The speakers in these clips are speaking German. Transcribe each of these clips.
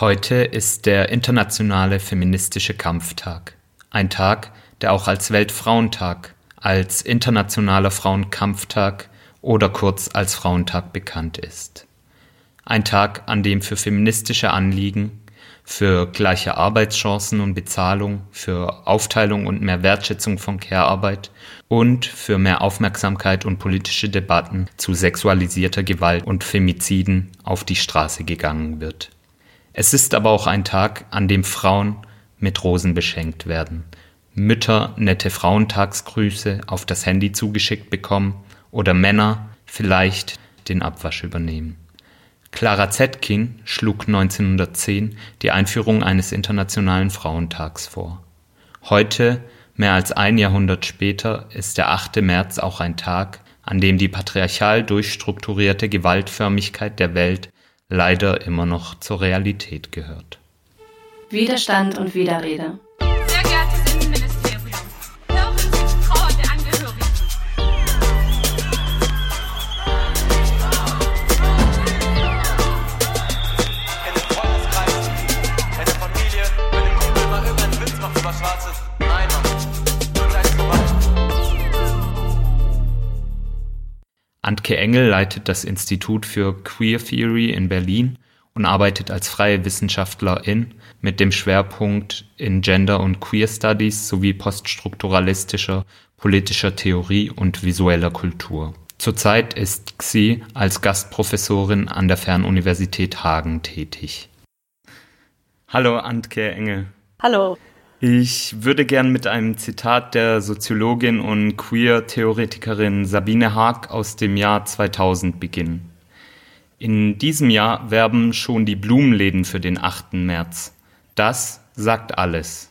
Heute ist der Internationale Feministische Kampftag. Ein Tag, der auch als Weltfrauentag, als Internationaler Frauenkampftag oder kurz als Frauentag bekannt ist. Ein Tag, an dem für feministische Anliegen, für gleiche Arbeitschancen und Bezahlung, für Aufteilung und mehr Wertschätzung von Care-Arbeit und für mehr Aufmerksamkeit und politische Debatten zu sexualisierter Gewalt und Femiziden auf die Straße gegangen wird. Es ist aber auch ein Tag, an dem Frauen mit Rosen beschenkt werden, Mütter nette Frauentagsgrüße auf das Handy zugeschickt bekommen oder Männer vielleicht den Abwasch übernehmen. Clara Zetkin schlug 1910 die Einführung eines Internationalen Frauentags vor. Heute, mehr als ein Jahrhundert später, ist der 8. März auch ein Tag, an dem die patriarchal durchstrukturierte Gewaltförmigkeit der Welt leider immer noch zur Realität gehört. Widerstand und Widerrede. Engel leitet das Institut für Queer Theory in Berlin und arbeitet als freie Wissenschaftlerin mit dem Schwerpunkt in Gender und Queer Studies sowie poststrukturalistischer politischer Theorie und visueller Kultur. Zurzeit ist sie als Gastprofessorin an der Fernuniversität Hagen tätig. Hallo Antke Engel. Hallo. Ich würde gern mit einem Zitat der Soziologin und Queer-Theoretikerin Sabine Haag aus dem Jahr 2000 beginnen. In diesem Jahr werben schon die Blumenläden für den 8. März. Das sagt alles.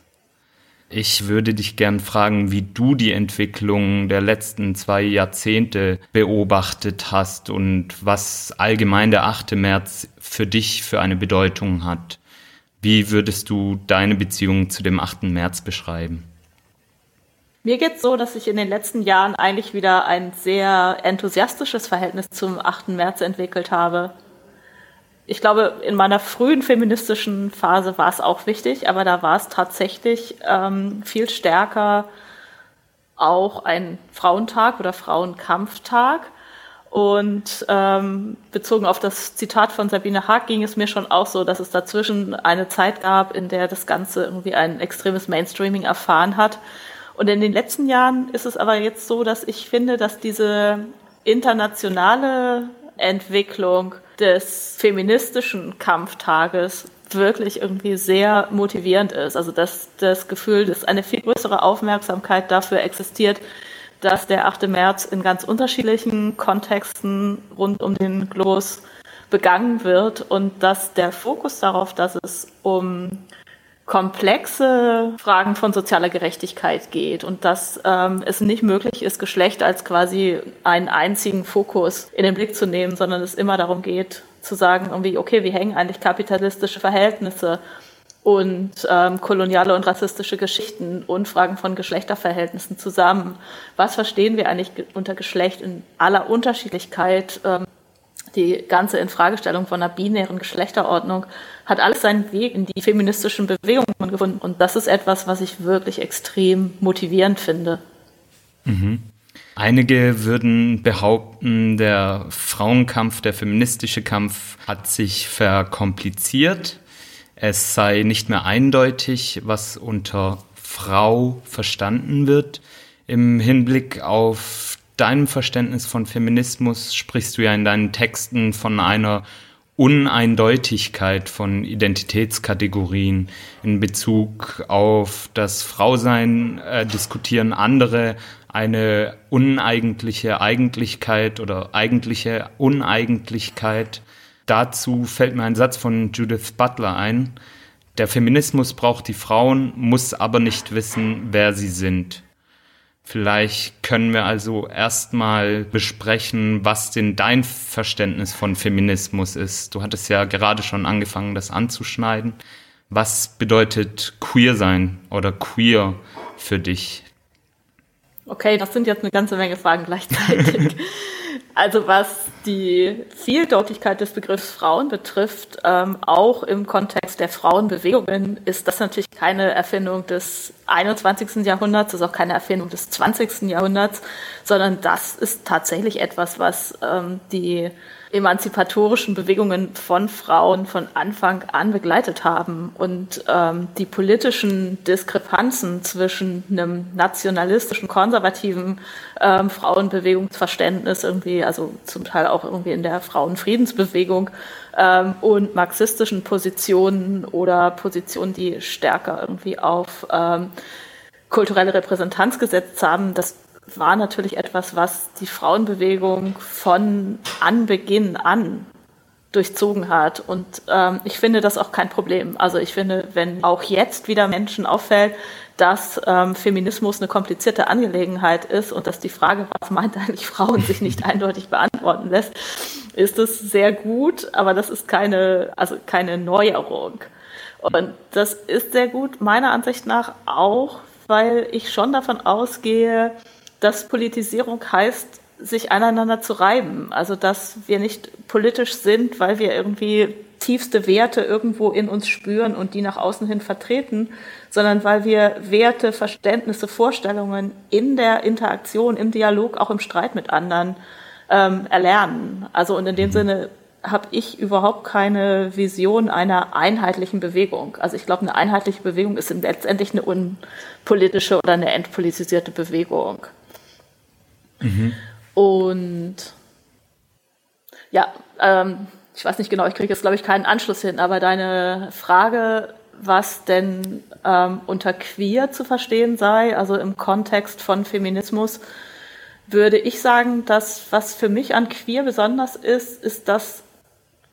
Ich würde dich gern fragen, wie du die Entwicklung der letzten zwei Jahrzehnte beobachtet hast und was allgemein der 8. März für dich für eine Bedeutung hat. Wie würdest du deine Beziehung zu dem 8. März beschreiben? Mir geht es so, dass ich in den letzten Jahren eigentlich wieder ein sehr enthusiastisches Verhältnis zum 8. März entwickelt habe. Ich glaube, in meiner frühen feministischen Phase war es auch wichtig, aber da war es tatsächlich ähm, viel stärker auch ein Frauentag oder Frauenkampftag. Und ähm, bezogen auf das Zitat von Sabine Haag ging es mir schon auch so, dass es dazwischen eine Zeit gab, in der das Ganze irgendwie ein extremes Mainstreaming erfahren hat. Und in den letzten Jahren ist es aber jetzt so, dass ich finde, dass diese internationale Entwicklung des feministischen Kampftages wirklich irgendwie sehr motivierend ist. Also dass das Gefühl, dass eine viel größere Aufmerksamkeit dafür existiert, dass der 8. März in ganz unterschiedlichen Kontexten rund um den Globus begangen wird und dass der Fokus darauf, dass es um komplexe Fragen von sozialer Gerechtigkeit geht und dass ähm, es nicht möglich ist, Geschlecht als quasi einen einzigen Fokus in den Blick zu nehmen, sondern es immer darum geht, zu sagen, irgendwie, okay, wie hängen eigentlich kapitalistische Verhältnisse und ähm, koloniale und rassistische Geschichten und Fragen von Geschlechterverhältnissen zusammen. Was verstehen wir eigentlich unter Geschlecht in aller Unterschiedlichkeit? Ähm, die ganze Infragestellung von einer binären Geschlechterordnung hat alles seinen Weg in die feministischen Bewegungen gefunden. Und das ist etwas, was ich wirklich extrem motivierend finde. Mhm. Einige würden behaupten, der Frauenkampf, der feministische Kampf hat sich verkompliziert es sei nicht mehr eindeutig, was unter Frau verstanden wird. Im Hinblick auf deinem Verständnis von Feminismus sprichst du ja in deinen Texten von einer Uneindeutigkeit von Identitätskategorien in Bezug auf das Frausein äh, diskutieren andere eine uneigentliche Eigentlichkeit oder eigentliche Uneigentlichkeit Dazu fällt mir ein Satz von Judith Butler ein. Der Feminismus braucht die Frauen, muss aber nicht wissen, wer sie sind. Vielleicht können wir also erstmal besprechen, was denn dein Verständnis von Feminismus ist. Du hattest ja gerade schon angefangen, das anzuschneiden. Was bedeutet queer sein oder queer für dich? Okay, das sind jetzt eine ganze Menge Fragen gleichzeitig. Also was die Vieldeutigkeit des Begriffs Frauen betrifft, ähm, auch im Kontext der Frauenbewegungen, ist das natürlich keine Erfindung des 21. Jahrhunderts, ist auch keine Erfindung des 20. Jahrhunderts, sondern das ist tatsächlich etwas, was ähm, die emanzipatorischen Bewegungen von Frauen von Anfang an begleitet haben. Und ähm, die politischen Diskrepanzen zwischen einem nationalistischen, konservativen ähm, Frauenbewegungsverständnis irgendwie, also zum Teil auch irgendwie in der Frauenfriedensbewegung ähm, und marxistischen Positionen oder Positionen, die stärker irgendwie auf ähm, kulturelle Repräsentanz gesetzt haben, das war natürlich etwas, was die Frauenbewegung von Anbeginn an durchzogen hat. Und ähm, ich finde das auch kein Problem. Also ich finde, wenn auch jetzt wieder Menschen auffällt, dass ähm, Feminismus eine komplizierte Angelegenheit ist und dass die Frage, was meint eigentlich Frauen, sich nicht eindeutig beantworten lässt, ist es sehr gut, aber das ist keine, also keine Neuerung. Und das ist sehr gut meiner Ansicht nach auch, weil ich schon davon ausgehe, dass Politisierung heißt, sich aneinander zu reiben. Also dass wir nicht politisch sind, weil wir irgendwie tiefste Werte irgendwo in uns spüren und die nach außen hin vertreten, sondern weil wir Werte, Verständnisse, Vorstellungen in der Interaktion, im Dialog, auch im Streit mit anderen ähm, erlernen. Also und in dem mhm. Sinne habe ich überhaupt keine Vision einer einheitlichen Bewegung. Also ich glaube, eine einheitliche Bewegung ist letztendlich eine unpolitische oder eine entpolitisierte Bewegung. Mhm. Und ja, ähm, ich weiß nicht genau, ich kriege jetzt, glaube ich, keinen Anschluss hin, aber deine Frage, was denn ähm, unter queer zu verstehen sei, also im Kontext von Feminismus, würde ich sagen, dass was für mich an queer besonders ist, ist, dass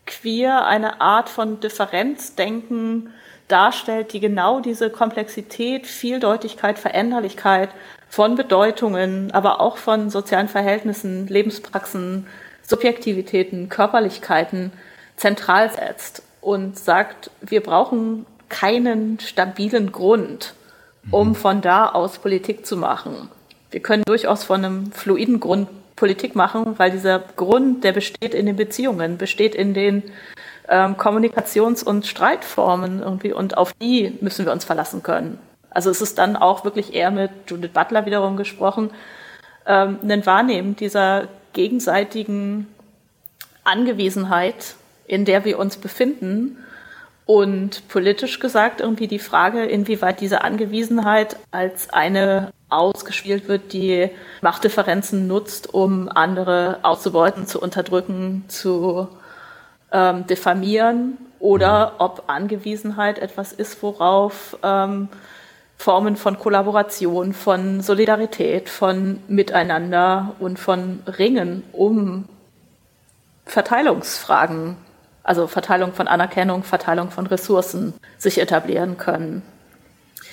queer eine Art von Differenzdenken darstellt, die genau diese Komplexität, Vieldeutigkeit, Veränderlichkeit von Bedeutungen, aber auch von sozialen Verhältnissen, Lebenspraxen, Subjektivitäten, Körperlichkeiten zentral setzt und sagt, wir brauchen keinen stabilen Grund, um mhm. von da aus Politik zu machen. Wir können durchaus von einem fluiden Grund Politik machen, weil dieser Grund, der besteht in den Beziehungen, besteht in den ähm, Kommunikations- und Streitformen irgendwie und auf die müssen wir uns verlassen können. Also es ist dann auch wirklich eher mit Judith Butler wiederum gesprochen, ähm, ein Wahrnehmen dieser gegenseitigen Angewiesenheit, in der wir uns befinden. Und politisch gesagt irgendwie die Frage, inwieweit diese Angewiesenheit als eine ausgespielt wird, die Machtdifferenzen nutzt, um andere auszubeuten, zu unterdrücken, zu ähm, diffamieren, oder ob Angewiesenheit etwas ist, worauf ähm, Formen von Kollaboration, von Solidarität, von Miteinander und von Ringen um Verteilungsfragen, also Verteilung von Anerkennung, Verteilung von Ressourcen sich etablieren können.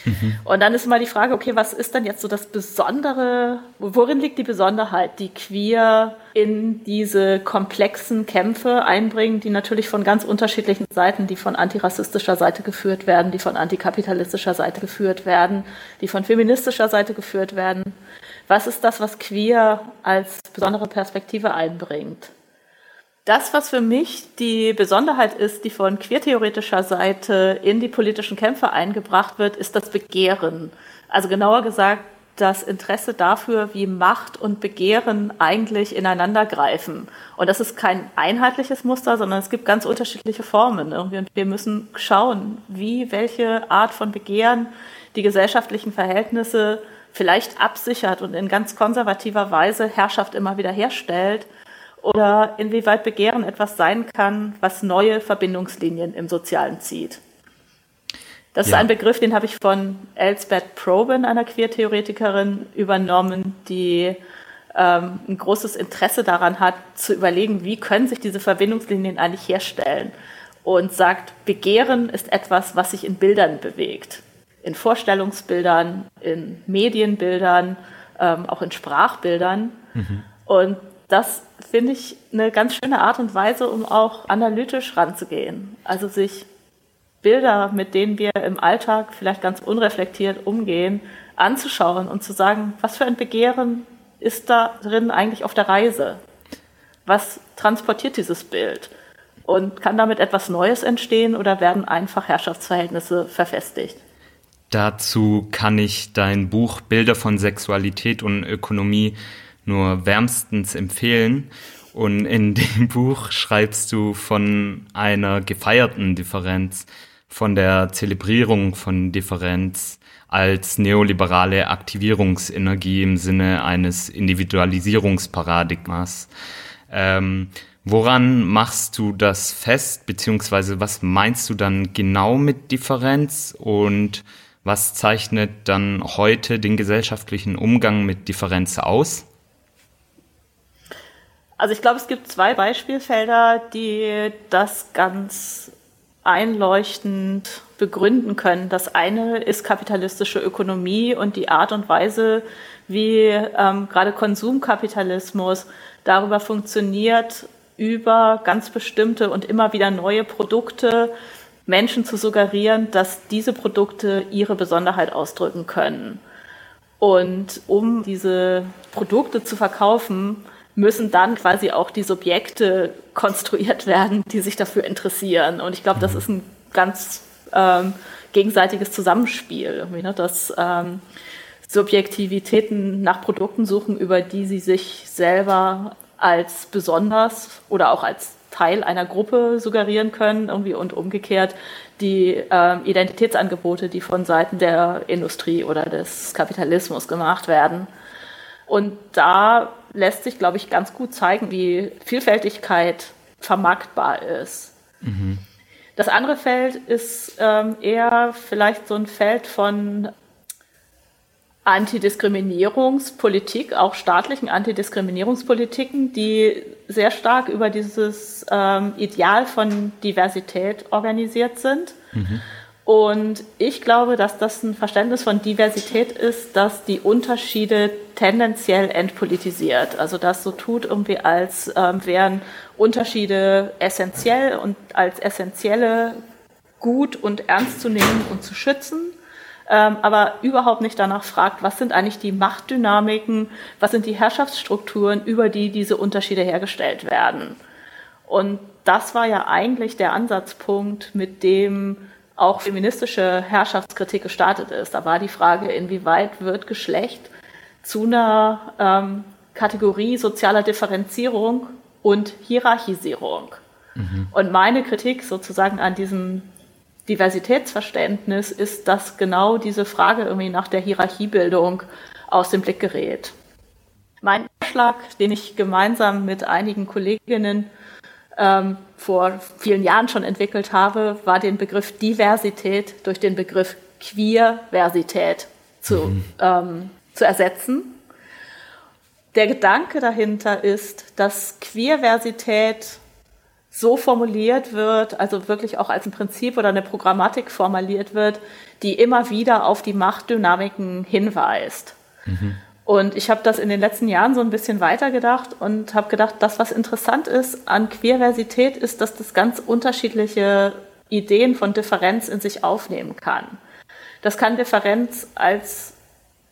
Mhm. Und dann ist immer die Frage, okay, was ist denn jetzt so das Besondere, worin liegt die Besonderheit, die queer in diese komplexen Kämpfe einbringen, die natürlich von ganz unterschiedlichen Seiten, die von antirassistischer Seite geführt werden, die von antikapitalistischer Seite geführt werden, die von feministischer Seite geführt werden. Was ist das, was queer als besondere Perspektive einbringt? Das, was für mich die Besonderheit ist, die von queertheoretischer Seite in die politischen Kämpfe eingebracht wird, ist das Begehren. Also genauer gesagt, das Interesse dafür, wie Macht und Begehren eigentlich ineinander greifen. Und das ist kein einheitliches Muster, sondern es gibt ganz unterschiedliche Formen. Irgendwie. Und wir müssen schauen, wie welche Art von Begehren die gesellschaftlichen Verhältnisse vielleicht absichert und in ganz konservativer Weise Herrschaft immer wieder herstellt oder inwieweit Begehren etwas sein kann, was neue Verbindungslinien im Sozialen zieht. Das ja. ist ein Begriff, den habe ich von Elsbeth Probin, einer Queertheoretikerin, übernommen, die ähm, ein großes Interesse daran hat, zu überlegen, wie können sich diese Verbindungslinien eigentlich herstellen. Und sagt, Begehren ist etwas, was sich in Bildern bewegt. In Vorstellungsbildern, in Medienbildern, ähm, auch in Sprachbildern. Mhm. Und das finde ich eine ganz schöne Art und Weise, um auch analytisch ranzugehen. Also sich Bilder, mit denen wir im Alltag vielleicht ganz unreflektiert umgehen, anzuschauen und zu sagen, was für ein Begehren ist da drin eigentlich auf der Reise? Was transportiert dieses Bild? Und kann damit etwas Neues entstehen oder werden einfach Herrschaftsverhältnisse verfestigt? Dazu kann ich dein Buch Bilder von Sexualität und Ökonomie nur wärmstens empfehlen. Und in dem Buch schreibst du von einer gefeierten Differenz, von der Zelebrierung von Differenz als neoliberale Aktivierungsenergie im Sinne eines Individualisierungsparadigmas. Ähm, woran machst du das fest, beziehungsweise was meinst du dann genau mit Differenz und was zeichnet dann heute den gesellschaftlichen Umgang mit Differenz aus? Also ich glaube, es gibt zwei Beispielfelder, die das ganz einleuchtend begründen können. Das eine ist kapitalistische Ökonomie und die Art und Weise, wie ähm, gerade Konsumkapitalismus darüber funktioniert, über ganz bestimmte und immer wieder neue Produkte Menschen zu suggerieren, dass diese Produkte ihre Besonderheit ausdrücken können. Und um diese Produkte zu verkaufen, müssen dann quasi auch die Subjekte konstruiert werden, die sich dafür interessieren. Und ich glaube, das mhm. ist ein ganz ähm, gegenseitiges Zusammenspiel, ne? dass ähm, Subjektivitäten nach Produkten suchen, über die sie sich selber als besonders oder auch als Teil einer Gruppe suggerieren können, irgendwie und umgekehrt die äh, Identitätsangebote, die von Seiten der Industrie oder des Kapitalismus gemacht werden. Und da lässt sich, glaube ich, ganz gut zeigen, wie Vielfältigkeit vermarktbar ist. Mhm. Das andere Feld ist ähm, eher vielleicht so ein Feld von Antidiskriminierungspolitik, auch staatlichen Antidiskriminierungspolitiken, die sehr stark über dieses ähm, Ideal von Diversität organisiert sind. Mhm. Und ich glaube, dass das ein Verständnis von Diversität ist, das die Unterschiede tendenziell entpolitisiert. Also das so tut irgendwie, als ähm, wären Unterschiede essentiell und als essentielle gut und ernst zu nehmen und zu schützen, ähm, aber überhaupt nicht danach fragt, was sind eigentlich die Machtdynamiken, was sind die Herrschaftsstrukturen, über die diese Unterschiede hergestellt werden. Und das war ja eigentlich der Ansatzpunkt, mit dem auch feministische Herrschaftskritik gestartet ist. Da war die Frage, inwieweit wird Geschlecht zu einer ähm, Kategorie sozialer Differenzierung und Hierarchisierung. Mhm. Und meine Kritik sozusagen an diesem Diversitätsverständnis ist, dass genau diese Frage irgendwie nach der Hierarchiebildung aus dem Blick gerät. Mein Vorschlag, den ich gemeinsam mit einigen Kolleginnen ähm, vor vielen Jahren schon entwickelt habe, war den Begriff Diversität durch den Begriff Queerversität zu, mhm. ähm, zu ersetzen. Der Gedanke dahinter ist, dass Queerversität so formuliert wird, also wirklich auch als ein Prinzip oder eine Programmatik formuliert wird, die immer wieder auf die Machtdynamiken hinweist. Mhm. Und ich habe das in den letzten Jahren so ein bisschen weitergedacht und habe gedacht, das, was interessant ist an Queerversität, ist, dass das ganz unterschiedliche Ideen von Differenz in sich aufnehmen kann. Das kann Differenz als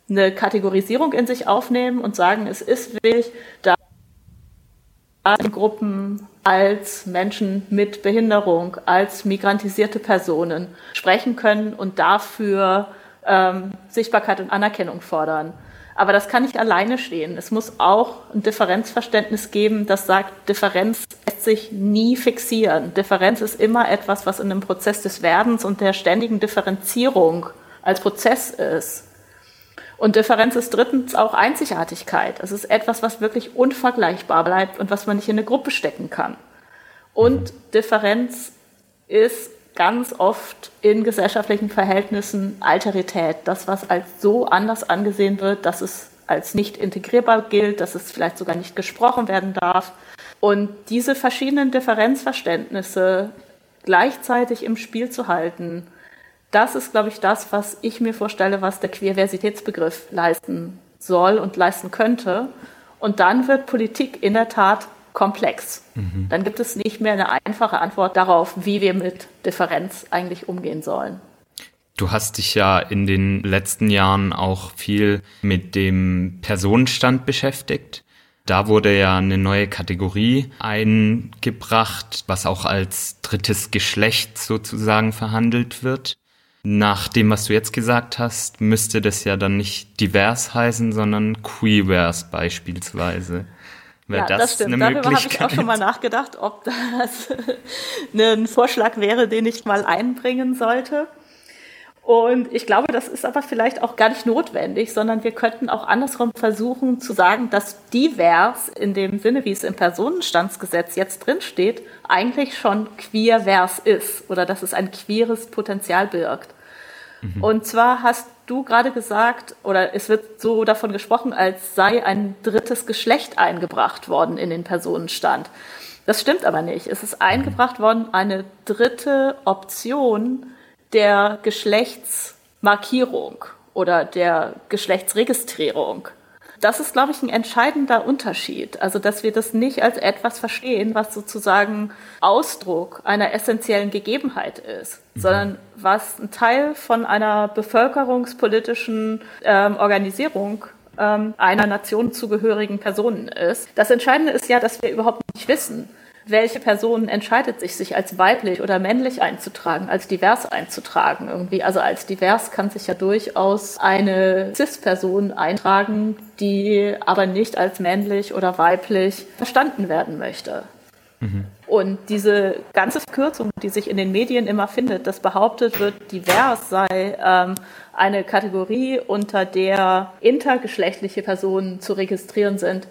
eine Kategorisierung in sich aufnehmen und sagen, es ist wirklich da Gruppen als Menschen mit Behinderung, als migrantisierte Personen sprechen können und dafür ähm, Sichtbarkeit und Anerkennung fordern. Aber das kann nicht alleine stehen. Es muss auch ein Differenzverständnis geben, das sagt, Differenz lässt sich nie fixieren. Differenz ist immer etwas, was in einem Prozess des Werdens und der ständigen Differenzierung als Prozess ist. Und Differenz ist drittens auch Einzigartigkeit. Es ist etwas, was wirklich unvergleichbar bleibt und was man nicht in eine Gruppe stecken kann. Und Differenz ist ganz oft in gesellschaftlichen Verhältnissen Alterität. Das, was als so anders angesehen wird, dass es als nicht integrierbar gilt, dass es vielleicht sogar nicht gesprochen werden darf. Und diese verschiedenen Differenzverständnisse gleichzeitig im Spiel zu halten, das ist, glaube ich, das, was ich mir vorstelle, was der Queerversitätsbegriff leisten soll und leisten könnte. Und dann wird Politik in der Tat komplex. Mhm. Dann gibt es nicht mehr eine einfache Antwort darauf, wie wir mit Differenz eigentlich umgehen sollen. Du hast dich ja in den letzten Jahren auch viel mit dem Personenstand beschäftigt. Da wurde ja eine neue Kategorie eingebracht, was auch als drittes Geschlecht sozusagen verhandelt wird. Nach dem, was du jetzt gesagt hast, müsste das ja dann nicht divers heißen, sondern queers beispielsweise. Ja, das, das stimmt. Darüber habe ich auch schon mal nachgedacht, ob das ein Vorschlag wäre, den ich mal einbringen sollte. Und ich glaube, das ist aber vielleicht auch gar nicht notwendig, sondern wir könnten auch andersrum versuchen zu sagen, dass divers in dem Sinne, wie es im Personenstandsgesetz jetzt drinsteht, eigentlich schon queer-vers ist oder dass es ein queeres Potenzial birgt. Mhm. Und zwar hast du gerade gesagt, oder es wird so davon gesprochen, als sei ein drittes Geschlecht eingebracht worden in den Personenstand. Das stimmt aber nicht. Es ist eingebracht worden eine dritte Option, der Geschlechtsmarkierung oder der Geschlechtsregistrierung. Das ist, glaube ich, ein entscheidender Unterschied. Also, dass wir das nicht als etwas verstehen, was sozusagen Ausdruck einer essentiellen Gegebenheit ist, mhm. sondern was ein Teil von einer bevölkerungspolitischen ähm, Organisierung ähm, einer Nation zugehörigen Personen ist. Das Entscheidende ist ja, dass wir überhaupt nicht wissen, welche Person entscheidet sich, sich als weiblich oder männlich einzutragen, als divers einzutragen irgendwie. Also als divers kann sich ja durchaus eine CIS-Person eintragen, die aber nicht als männlich oder weiblich verstanden werden möchte. Mhm. Und diese ganze Verkürzung, die sich in den Medien immer findet, dass behauptet wird, divers sei ähm, eine Kategorie, unter der intergeschlechtliche Personen zu registrieren sind,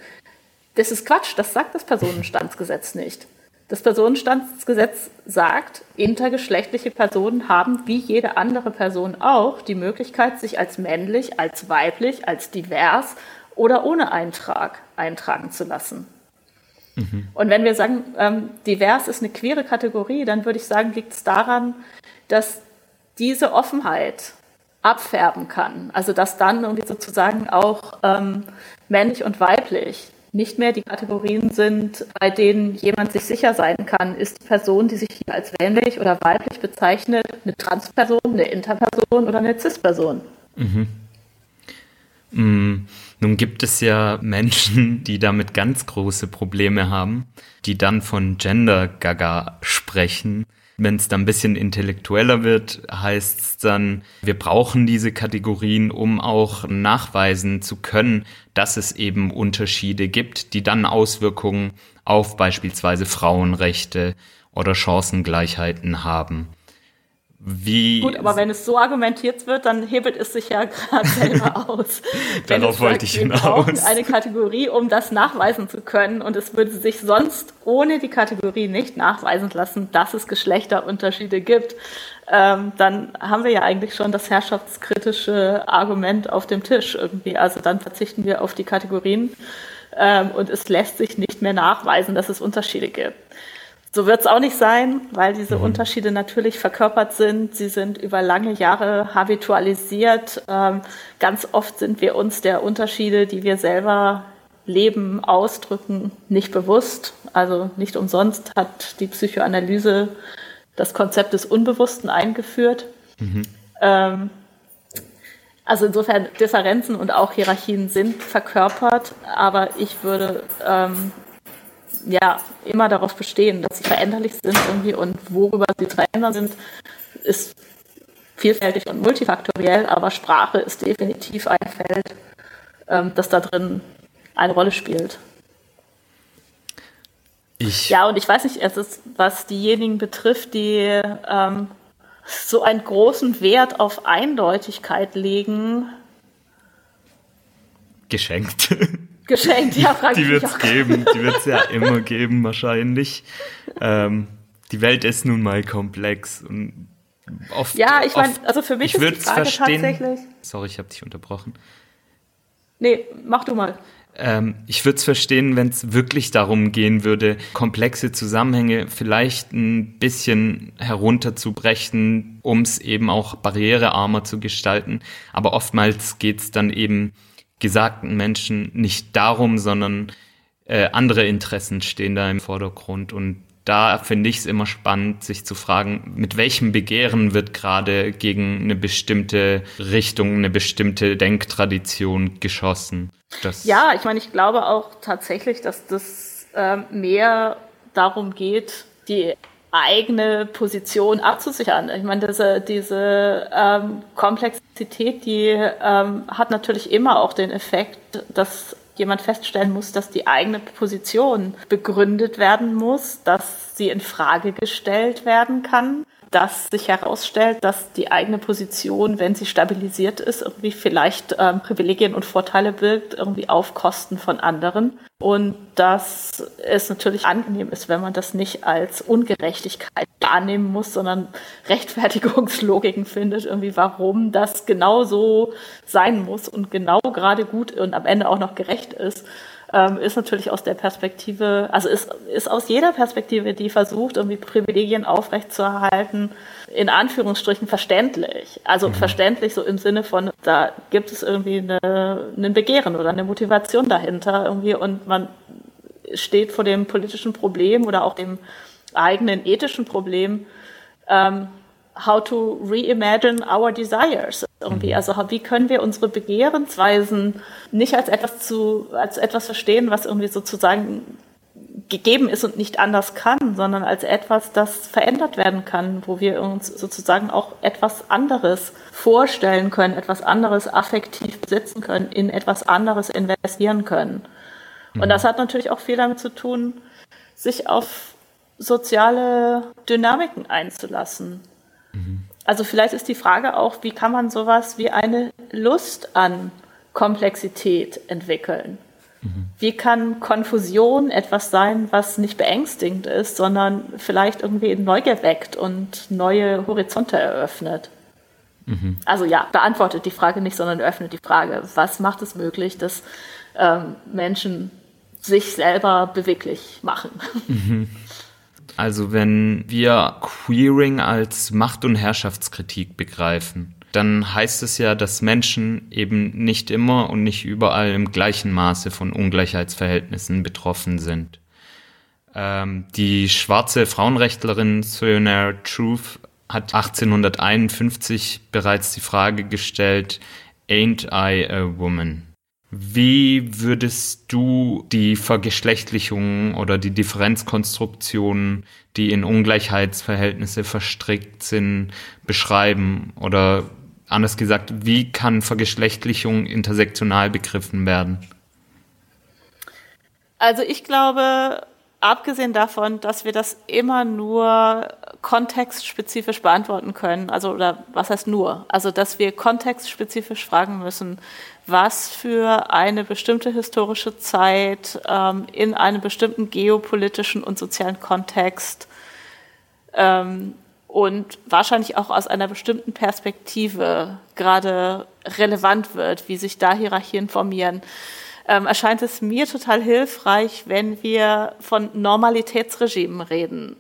das ist Quatsch, das sagt das Personenstandsgesetz nicht. Das Personenstandsgesetz sagt, intergeschlechtliche Personen haben wie jede andere Person auch die Möglichkeit, sich als männlich, als weiblich, als divers oder ohne Eintrag eintragen zu lassen. Mhm. Und wenn wir sagen, ähm, divers ist eine queere Kategorie, dann würde ich sagen, liegt es daran, dass diese Offenheit abfärben kann. Also dass dann irgendwie sozusagen auch ähm, männlich und weiblich nicht mehr die Kategorien sind, bei denen jemand sich sicher sein kann, ist die Person, die sich hier als männlich oder weiblich bezeichnet, eine Transperson, eine Interperson oder eine Cis-Person. Mhm. Mm, nun gibt es ja Menschen, die damit ganz große Probleme haben, die dann von Gender Gaga sprechen wenn es dann ein bisschen intellektueller wird, heißt es dann, wir brauchen diese Kategorien, um auch nachweisen zu können, dass es eben Unterschiede gibt, die dann Auswirkungen auf beispielsweise Frauenrechte oder Chancengleichheiten haben. Wie Gut, aber wenn es so argumentiert wird, dann hebelt es sich ja gerade selber aus. Darauf wollte ich hinaus. eine Kategorie, um das nachweisen zu können und es würde sich sonst ohne die Kategorie nicht nachweisen lassen, dass es Geschlechterunterschiede gibt. Ähm, dann haben wir ja eigentlich schon das herrschaftskritische Argument auf dem Tisch irgendwie. Also dann verzichten wir auf die Kategorien ähm, und es lässt sich nicht mehr nachweisen, dass es Unterschiede gibt. So wird es auch nicht sein, weil diese mhm. Unterschiede natürlich verkörpert sind. Sie sind über lange Jahre habitualisiert. Ähm, ganz oft sind wir uns der Unterschiede, die wir selber leben, ausdrücken, nicht bewusst. Also nicht umsonst hat die Psychoanalyse das Konzept des Unbewussten eingeführt. Mhm. Ähm, also insofern Differenzen und auch Hierarchien sind verkörpert, aber ich würde ähm, ja immer darauf bestehen, dass sie veränderlich sind irgendwie und worüber sie zu verändern sind, ist vielfältig und multifaktoriell, aber Sprache ist definitiv ein Feld, ähm, das da drin eine Rolle spielt. Ich ja, und ich weiß nicht, es ist, was diejenigen betrifft, die ähm, so einen großen Wert auf Eindeutigkeit legen. Geschenkt. geschenkt, ja, frag Die wird es geben, die wird es ja immer geben wahrscheinlich. Ähm, die Welt ist nun mal komplex und oft. Ja, ich meine, also für mich ist die Frage verstehen, tatsächlich. Sorry, ich habe dich unterbrochen. Nee, mach du mal. Ähm, ich würde es verstehen, wenn es wirklich darum gehen würde, komplexe Zusammenhänge vielleicht ein bisschen herunterzubrechen, um es eben auch barrierearmer zu gestalten. Aber oftmals geht es dann eben gesagten Menschen nicht darum, sondern äh, andere Interessen stehen da im Vordergrund und da finde ich es immer spannend, sich zu fragen, mit welchem Begehren wird gerade gegen eine bestimmte Richtung, eine bestimmte Denktradition geschossen. Das ja, ich meine, ich glaube auch tatsächlich, dass das äh, mehr darum geht, die eigene Position abzusichern. Ich meine, diese, diese ähm, Komplexität, die ähm, hat natürlich immer auch den Effekt, dass jemand feststellen muss, dass die eigene Position begründet werden muss, dass sie in Frage gestellt werden kann dass sich herausstellt, dass die eigene Position, wenn sie stabilisiert ist, irgendwie vielleicht ähm, Privilegien und Vorteile birgt, irgendwie auf Kosten von anderen. Und dass es natürlich angenehm ist, wenn man das nicht als Ungerechtigkeit wahrnehmen muss, sondern Rechtfertigungslogiken findet, irgendwie warum das genau so sein muss und genau gerade gut und am Ende auch noch gerecht ist ähm, ist natürlich aus der Perspektive, also ist, ist aus jeder Perspektive, die versucht, irgendwie Privilegien aufrechtzuerhalten, in Anführungsstrichen verständlich. Also mhm. verständlich so im Sinne von, da gibt es irgendwie eine, ein Begehren oder eine Motivation dahinter irgendwie und man steht vor dem politischen Problem oder auch dem eigenen ethischen Problem, ähm, how to reimagine our desires irgendwie. Mhm. Also wie können wir unsere Begehrensweisen nicht als etwas zu, als etwas verstehen, was irgendwie sozusagen gegeben ist und nicht anders kann, sondern als etwas, das verändert werden kann, wo wir uns sozusagen auch etwas anderes vorstellen können, etwas anderes affektiv besitzen können, in etwas anderes investieren können. Mhm. Und das hat natürlich auch viel damit zu tun, sich auf soziale Dynamiken einzulassen. Also vielleicht ist die Frage auch, wie kann man sowas wie eine Lust an Komplexität entwickeln? Mhm. Wie kann Konfusion etwas sein, was nicht beängstigend ist, sondern vielleicht irgendwie Neugier weckt und neue Horizonte eröffnet? Mhm. Also ja, beantwortet die Frage nicht, sondern öffnet die Frage, was macht es möglich, dass ähm, Menschen sich selber beweglich machen? Mhm. Also wenn wir Queering als Macht- und Herrschaftskritik begreifen, dann heißt es ja, dass Menschen eben nicht immer und nicht überall im gleichen Maße von Ungleichheitsverhältnissen betroffen sind. Ähm, die schwarze Frauenrechtlerin Sojourner Truth hat 1851 bereits die Frage gestellt, Ain't I a woman? Wie würdest du die Vergeschlechtlichung oder die Differenzkonstruktionen, die in Ungleichheitsverhältnisse verstrickt sind, beschreiben? Oder anders gesagt, wie kann Vergeschlechtlichung intersektional begriffen werden? Also ich glaube, abgesehen davon, dass wir das immer nur kontextspezifisch beantworten können, also oder was heißt nur, also dass wir kontextspezifisch fragen müssen, was für eine bestimmte historische Zeit ähm, in einem bestimmten geopolitischen und sozialen Kontext ähm, und wahrscheinlich auch aus einer bestimmten Perspektive gerade relevant wird, wie sich da Hierarchien formieren, ähm, erscheint es mir total hilfreich, wenn wir von Normalitätsregimen reden.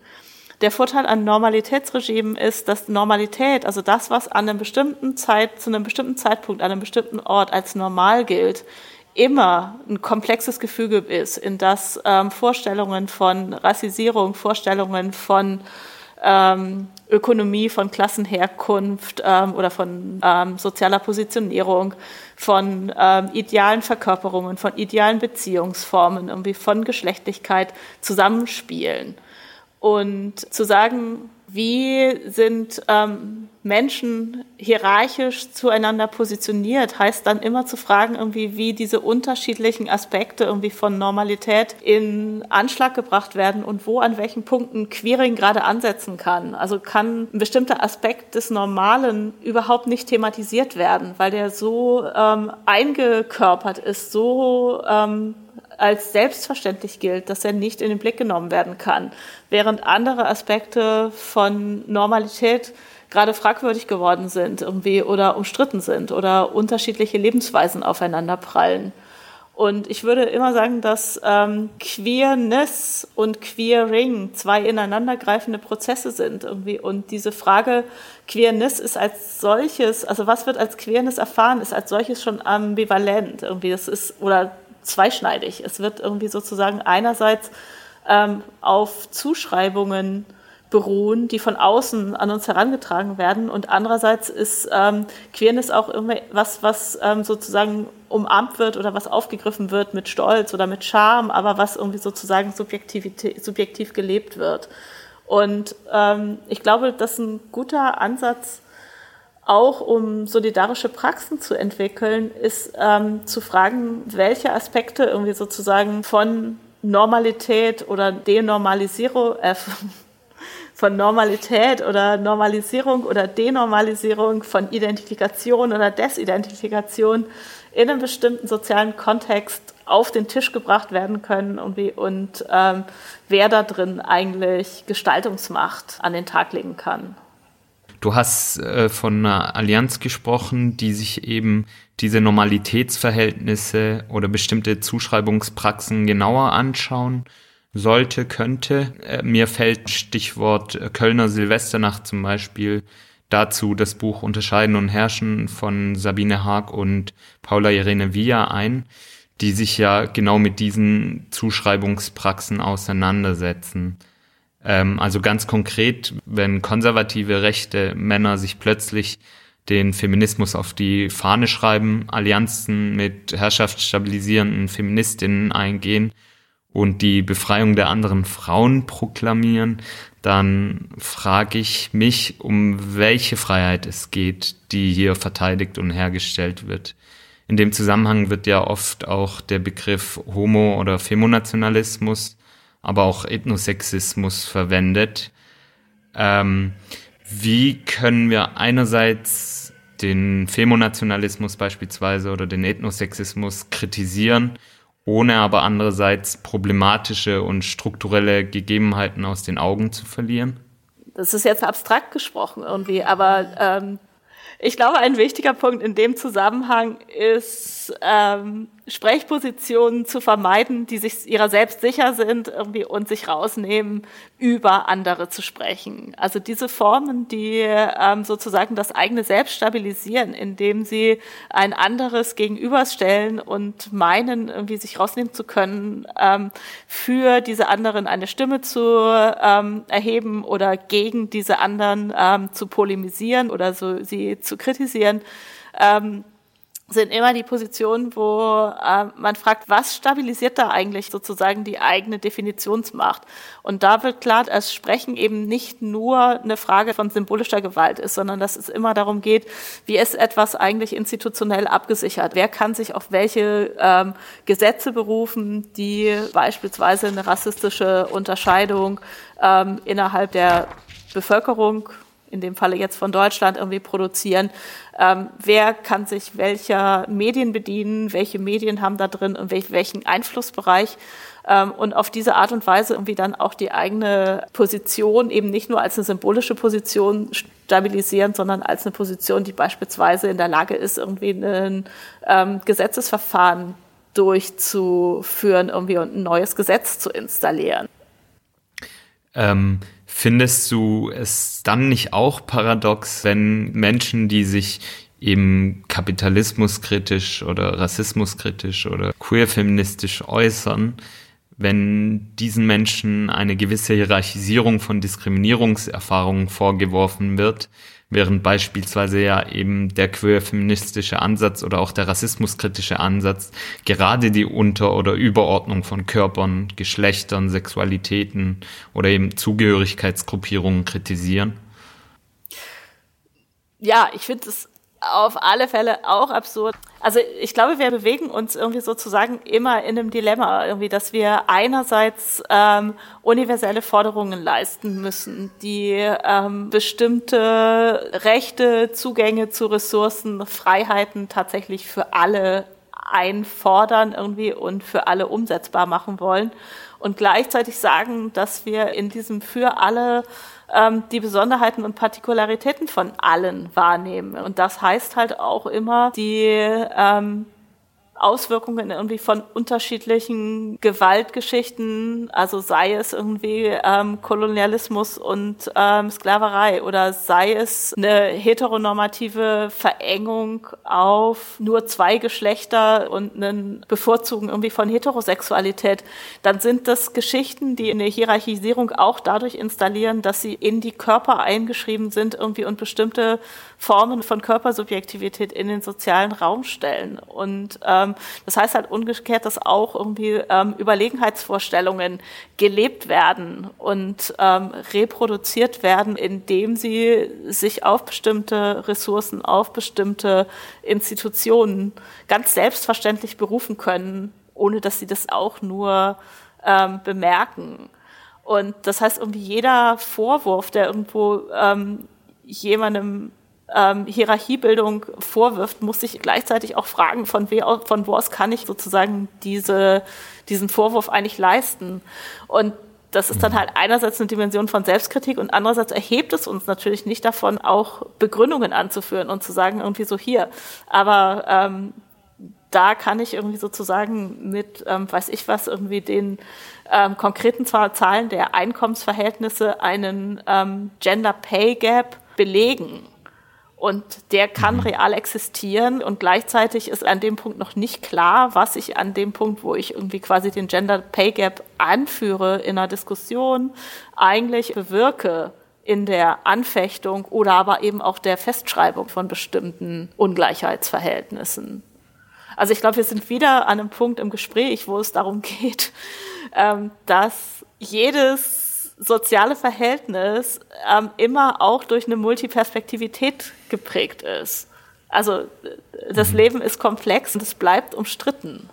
Der Vorteil an Normalitätsregimen ist, dass Normalität, also das, was an einem bestimmten Zeit, zu einem bestimmten Zeitpunkt, an einem bestimmten Ort als normal gilt, immer ein komplexes Gefüge ist, in das ähm, Vorstellungen von Rassisierung, Vorstellungen von ähm, Ökonomie, von Klassenherkunft ähm, oder von ähm, sozialer Positionierung, von ähm, idealen Verkörperungen, von idealen Beziehungsformen, irgendwie von Geschlechtlichkeit zusammenspielen. Und zu sagen, wie sind ähm, Menschen hierarchisch zueinander positioniert, heißt dann immer zu fragen, irgendwie, wie diese unterschiedlichen Aspekte irgendwie von Normalität in Anschlag gebracht werden und wo an welchen Punkten Queering gerade ansetzen kann. Also kann ein bestimmter Aspekt des Normalen überhaupt nicht thematisiert werden, weil der so ähm, eingekörpert ist, so ähm, als selbstverständlich gilt, dass er nicht in den Blick genommen werden kann, während andere Aspekte von Normalität gerade fragwürdig geworden sind irgendwie oder umstritten sind oder unterschiedliche Lebensweisen aufeinander prallen. Und ich würde immer sagen, dass ähm, Queerness und Queering zwei ineinandergreifende Prozesse sind irgendwie. Und diese Frage Queerness ist als solches, also was wird als Queerness erfahren, ist als solches schon ambivalent irgendwie. Das ist oder zweischneidig. Es wird irgendwie sozusagen einerseits ähm, auf Zuschreibungen beruhen, die von außen an uns herangetragen werden. Und andererseits ist ähm, Queerness auch immer was, ähm, sozusagen umarmt wird oder was aufgegriffen wird mit Stolz oder mit Charme, aber was irgendwie sozusagen subjektiv gelebt wird. Und ähm, ich glaube, das ist ein guter Ansatz, auch um solidarische Praxen zu entwickeln, ist ähm, zu fragen, welche Aspekte irgendwie sozusagen von Normalität oder Denormalisierung, äh, von Normalität oder Normalisierung oder Denormalisierung, von Identifikation oder Desidentifikation in einem bestimmten sozialen Kontext auf den Tisch gebracht werden können und, wie, und ähm, wer da drin eigentlich Gestaltungsmacht an den Tag legen kann. Du hast äh, von einer Allianz gesprochen, die sich eben diese Normalitätsverhältnisse oder bestimmte Zuschreibungspraxen genauer anschauen sollte, könnte. Äh, mir fällt Stichwort äh, Kölner Silvesternacht zum Beispiel dazu das Buch Unterscheiden und Herrschen von Sabine Haag und Paula Irene Villa ein, die sich ja genau mit diesen Zuschreibungspraxen auseinandersetzen. Ähm, also ganz konkret, wenn konservative rechte Männer sich plötzlich den Feminismus auf die Fahne schreiben, Allianzen mit herrschaftsstabilisierenden Feministinnen eingehen und die Befreiung der anderen Frauen proklamieren, dann frage ich mich, um welche Freiheit es geht, die hier verteidigt und hergestellt wird. In dem Zusammenhang wird ja oft auch der Begriff Homo- oder Femonationalismus, aber auch Ethnosexismus verwendet. Ähm, wie können wir einerseits den Femonationalismus beispielsweise oder den Ethnosexismus kritisieren ohne aber andererseits problematische und strukturelle Gegebenheiten aus den Augen zu verlieren? Das ist jetzt abstrakt gesprochen irgendwie, aber ähm, ich glaube, ein wichtiger Punkt in dem Zusammenhang ist, ähm, Sprechpositionen zu vermeiden, die sich ihrer selbst sicher sind irgendwie und sich rausnehmen, über andere zu sprechen. Also diese Formen, die ähm, sozusagen das eigene Selbst stabilisieren, indem sie ein anderes gegenüberstellen und meinen, irgendwie sich rausnehmen zu können, ähm, für diese anderen eine Stimme zu ähm, erheben oder gegen diese anderen ähm, zu polemisieren oder so sie zu kritisieren. Sind immer die Positionen, wo äh, man fragt, was stabilisiert da eigentlich sozusagen die eigene Definitionsmacht? Und da wird klar, dass Sprechen eben nicht nur eine Frage von symbolischer Gewalt ist, sondern dass es immer darum geht, wie ist etwas eigentlich institutionell abgesichert? Wer kann sich auf welche ähm, Gesetze berufen, die beispielsweise eine rassistische Unterscheidung ähm, innerhalb der Bevölkerung in dem Falle jetzt von Deutschland irgendwie produzieren. Ähm, wer kann sich welcher Medien bedienen? Welche Medien haben da drin und welch, welchen Einflussbereich? Ähm, und auf diese Art und Weise irgendwie dann auch die eigene Position eben nicht nur als eine symbolische Position stabilisieren, sondern als eine Position, die beispielsweise in der Lage ist, irgendwie ein ähm, Gesetzesverfahren durchzuführen irgendwie und ein neues Gesetz zu installieren. Ähm, Findest du es dann nicht auch paradox, wenn Menschen, die sich eben kapitalismuskritisch oder rassismuskritisch oder queerfeministisch äußern, wenn diesen Menschen eine gewisse Hierarchisierung von Diskriminierungserfahrungen vorgeworfen wird, während beispielsweise ja eben der queer-feministische Ansatz oder auch der rassismuskritische Ansatz gerade die Unter- oder Überordnung von Körpern, Geschlechtern, Sexualitäten oder eben Zugehörigkeitsgruppierungen kritisieren? Ja, ich finde es auf alle Fälle auch absurd. Also ich glaube, wir bewegen uns irgendwie sozusagen immer in einem Dilemma, irgendwie, dass wir einerseits ähm, universelle Forderungen leisten müssen, die ähm, bestimmte Rechte, Zugänge zu Ressourcen, Freiheiten tatsächlich für alle einfordern irgendwie und für alle umsetzbar machen wollen und gleichzeitig sagen, dass wir in diesem für alle ähm, die Besonderheiten und Partikularitäten von allen wahrnehmen. Und das heißt halt auch immer, die ähm, Auswirkungen irgendwie von unterschiedlichen Gewaltgeschichten, also sei es irgendwie ähm, Kolonialismus und ähm, Sklaverei oder sei es eine heteronormative Verengung auf nur zwei Geschlechter und einen Bevorzugen irgendwie von Heterosexualität, dann sind das Geschichten, die eine Hierarchisierung auch dadurch installieren, dass sie in die Körper eingeschrieben sind irgendwie und bestimmte Formen von Körpersubjektivität in den sozialen Raum stellen. Und ähm, das heißt halt umgekehrt, dass auch irgendwie ähm, Überlegenheitsvorstellungen gelebt werden und ähm, reproduziert werden, indem sie sich auf bestimmte Ressourcen, auf bestimmte Institutionen ganz selbstverständlich berufen können, ohne dass sie das auch nur ähm, bemerken. Und das heißt, irgendwie jeder Vorwurf, der irgendwo ähm, jemandem ähm, Hierarchiebildung vorwirft, muss sich gleichzeitig auch fragen, von, wer, von wo aus kann ich sozusagen diese, diesen Vorwurf eigentlich leisten. Und das ist dann halt einerseits eine Dimension von Selbstkritik und andererseits erhebt es uns natürlich nicht davon, auch Begründungen anzuführen und zu sagen, irgendwie so hier. Aber ähm, da kann ich irgendwie sozusagen mit, ähm, weiß ich was, irgendwie den ähm, konkreten Zahlen der Einkommensverhältnisse einen ähm, Gender Pay Gap belegen. Und der kann mhm. real existieren und gleichzeitig ist an dem Punkt noch nicht klar, was ich an dem Punkt, wo ich irgendwie quasi den Gender Pay Gap anführe in einer Diskussion, eigentlich bewirke in der Anfechtung oder aber eben auch der Festschreibung von bestimmten Ungleichheitsverhältnissen. Also ich glaube, wir sind wieder an einem Punkt im Gespräch, wo es darum geht, ähm, dass jedes soziale Verhältnis ähm, immer auch durch eine Multiperspektivität geprägt ist. Also das mhm. Leben ist komplex und es bleibt umstritten.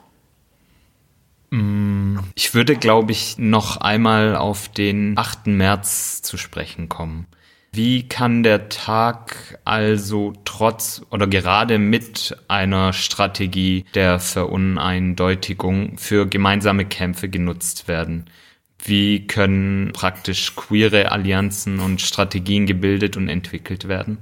Mm, ich würde, glaube ich, noch einmal auf den 8. März zu sprechen kommen. Wie kann der Tag also trotz oder gerade mit einer Strategie der Veruneindeutigung für gemeinsame Kämpfe genutzt werden? Wie können praktisch queere Allianzen und Strategien gebildet und entwickelt werden?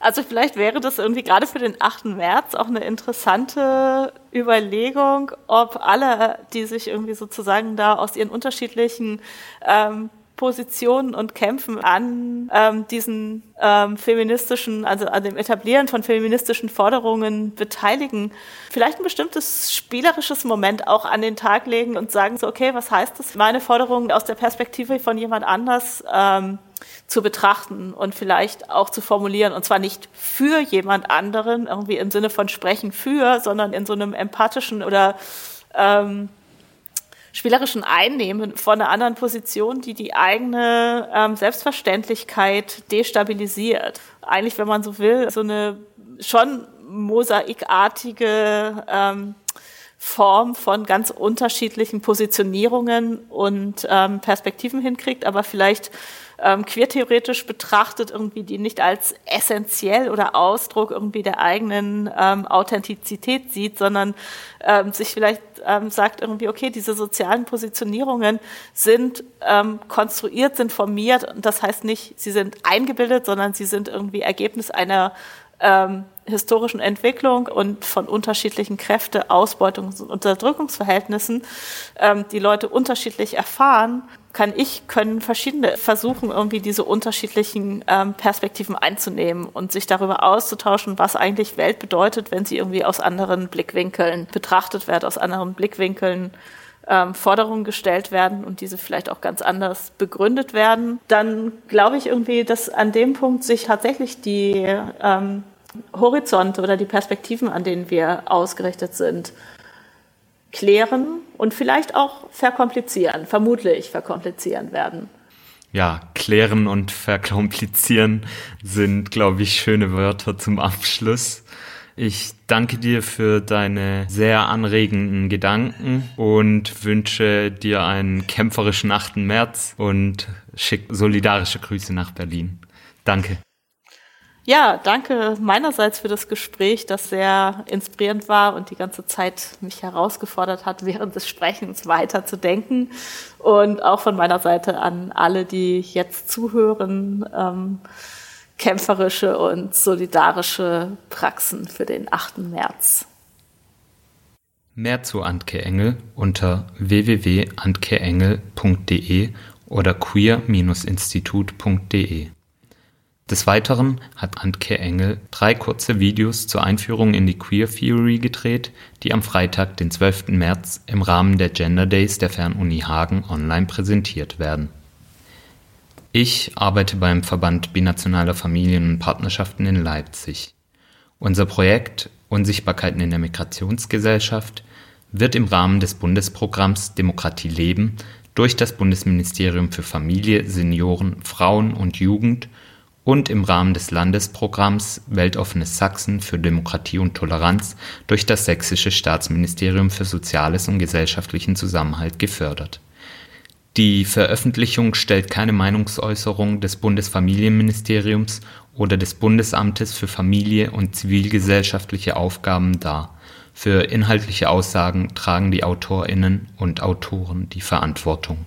Also vielleicht wäre das irgendwie gerade für den 8. März auch eine interessante Überlegung, ob alle, die sich irgendwie sozusagen da aus ihren unterschiedlichen ähm, Positionen und Kämpfen an ähm, diesen ähm, feministischen, also an dem Etablieren von feministischen Forderungen beteiligen, vielleicht ein bestimmtes spielerisches Moment auch an den Tag legen und sagen so, okay, was heißt das, meine Forderungen aus der Perspektive von jemand anders ähm, zu betrachten und vielleicht auch zu formulieren. Und zwar nicht für jemand anderen, irgendwie im Sinne von sprechen für, sondern in so einem empathischen oder ähm, spielerischen Einnehmen von einer anderen Position, die die eigene ähm, Selbstverständlichkeit destabilisiert. Eigentlich, wenn man so will, so eine schon mosaikartige ähm, Form von ganz unterschiedlichen Positionierungen und ähm, Perspektiven hinkriegt, aber vielleicht ähm, queertheoretisch betrachtet irgendwie die nicht als essentiell oder Ausdruck irgendwie der eigenen ähm, Authentizität sieht, sondern ähm, sich vielleicht ähm, sagt irgendwie, okay, diese sozialen Positionierungen sind ähm, konstruiert, sind formiert. Und das heißt nicht, sie sind eingebildet, sondern sie sind irgendwie Ergebnis einer ähm, historischen Entwicklung und von unterschiedlichen Kräfte, Ausbeutungs- und Unterdrückungsverhältnissen, ähm, die Leute unterschiedlich erfahren, kann ich, können verschiedene versuchen, irgendwie diese unterschiedlichen ähm, Perspektiven einzunehmen und sich darüber auszutauschen, was eigentlich Welt bedeutet, wenn sie irgendwie aus anderen Blickwinkeln betrachtet wird, aus anderen Blickwinkeln ähm, Forderungen gestellt werden und diese vielleicht auch ganz anders begründet werden, dann glaube ich irgendwie, dass an dem Punkt sich tatsächlich die ähm, Horizonte oder die Perspektiven, an denen wir ausgerichtet sind, klären und vielleicht auch verkomplizieren, vermutlich verkomplizieren werden. Ja, klären und verkomplizieren sind, glaube ich, schöne Wörter zum Abschluss. Ich danke dir für deine sehr anregenden Gedanken und wünsche dir einen kämpferischen 8. März und schick solidarische Grüße nach Berlin. Danke. Ja, danke meinerseits für das Gespräch, das sehr inspirierend war und die ganze Zeit mich herausgefordert hat, während des Sprechens weiter zu denken. Und auch von meiner Seite an alle, die jetzt zuhören, ähm, kämpferische und solidarische Praxen für den 8. März. Mehr zu Antke Engel unter www.antkeengel.de oder queer-institut.de. Des Weiteren hat Antke Engel drei kurze Videos zur Einführung in die Queer Theory gedreht, die am Freitag, den 12. März im Rahmen der Gender Days der Fernuni Hagen online präsentiert werden. Ich arbeite beim Verband Binationaler Familien und Partnerschaften in Leipzig. Unser Projekt Unsichtbarkeiten in der Migrationsgesellschaft wird im Rahmen des Bundesprogramms Demokratie leben durch das Bundesministerium für Familie, Senioren, Frauen und Jugend und im Rahmen des Landesprogramms Weltoffenes Sachsen für Demokratie und Toleranz durch das Sächsische Staatsministerium für Soziales und gesellschaftlichen Zusammenhalt gefördert. Die Veröffentlichung stellt keine Meinungsäußerung des Bundesfamilienministeriums oder des Bundesamtes für Familie und zivilgesellschaftliche Aufgaben dar. Für inhaltliche Aussagen tragen die Autorinnen und Autoren die Verantwortung